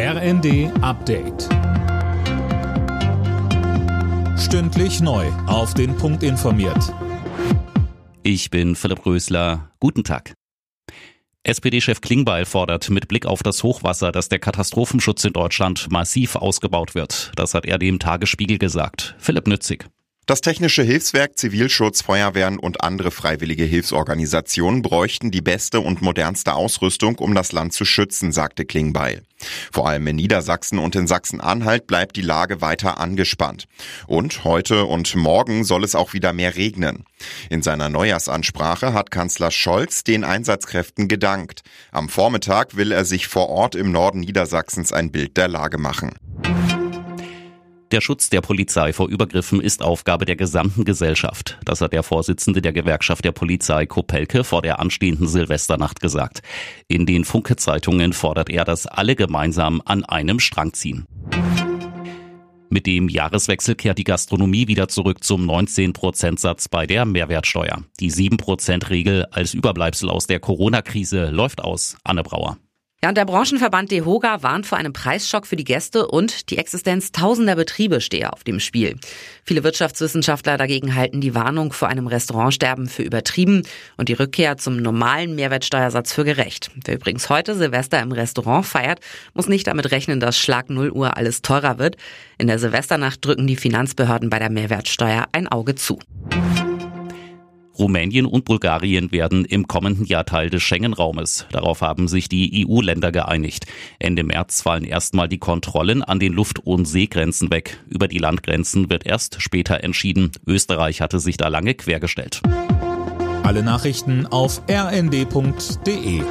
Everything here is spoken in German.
RND Update. Stündlich neu. Auf den Punkt informiert. Ich bin Philipp Rösler. Guten Tag. SPD-Chef Klingbeil fordert mit Blick auf das Hochwasser, dass der Katastrophenschutz in Deutschland massiv ausgebaut wird. Das hat er dem Tagesspiegel gesagt. Philipp Nützig. Das Technische Hilfswerk, Zivilschutz, Feuerwehren und andere freiwillige Hilfsorganisationen bräuchten die beste und modernste Ausrüstung, um das Land zu schützen, sagte Klingbeil. Vor allem in Niedersachsen und in Sachsen-Anhalt bleibt die Lage weiter angespannt. Und heute und morgen soll es auch wieder mehr regnen. In seiner Neujahrsansprache hat Kanzler Scholz den Einsatzkräften gedankt. Am Vormittag will er sich vor Ort im Norden Niedersachsens ein Bild der Lage machen. Der Schutz der Polizei vor Übergriffen ist Aufgabe der gesamten Gesellschaft. Das hat der Vorsitzende der Gewerkschaft der Polizei Kopelke vor der anstehenden Silvesternacht gesagt. In den Funke-Zeitungen fordert er, dass alle gemeinsam an einem Strang ziehen. Mit dem Jahreswechsel kehrt die Gastronomie wieder zurück zum 19%-Satz bei der Mehrwertsteuer. Die 7%-Regel als Überbleibsel aus der Corona-Krise läuft aus. Anne Brauer. Ja, und der Branchenverband DEHOGA warnt vor einem Preisschock für die Gäste und die Existenz tausender Betriebe stehe auf dem Spiel. Viele Wirtschaftswissenschaftler dagegen halten die Warnung vor einem Restaurantsterben für übertrieben und die Rückkehr zum normalen Mehrwertsteuersatz für gerecht. Wer übrigens heute Silvester im Restaurant feiert, muss nicht damit rechnen, dass Schlag 0 Uhr alles teurer wird. In der Silvesternacht drücken die Finanzbehörden bei der Mehrwertsteuer ein Auge zu. Rumänien und Bulgarien werden im kommenden Jahr Teil des Schengen-Raumes. Darauf haben sich die EU-Länder geeinigt. Ende März fallen erstmal die Kontrollen an den Luft- und Seegrenzen weg. Über die Landgrenzen wird erst später entschieden. Österreich hatte sich da lange quergestellt. Alle Nachrichten auf rnd.de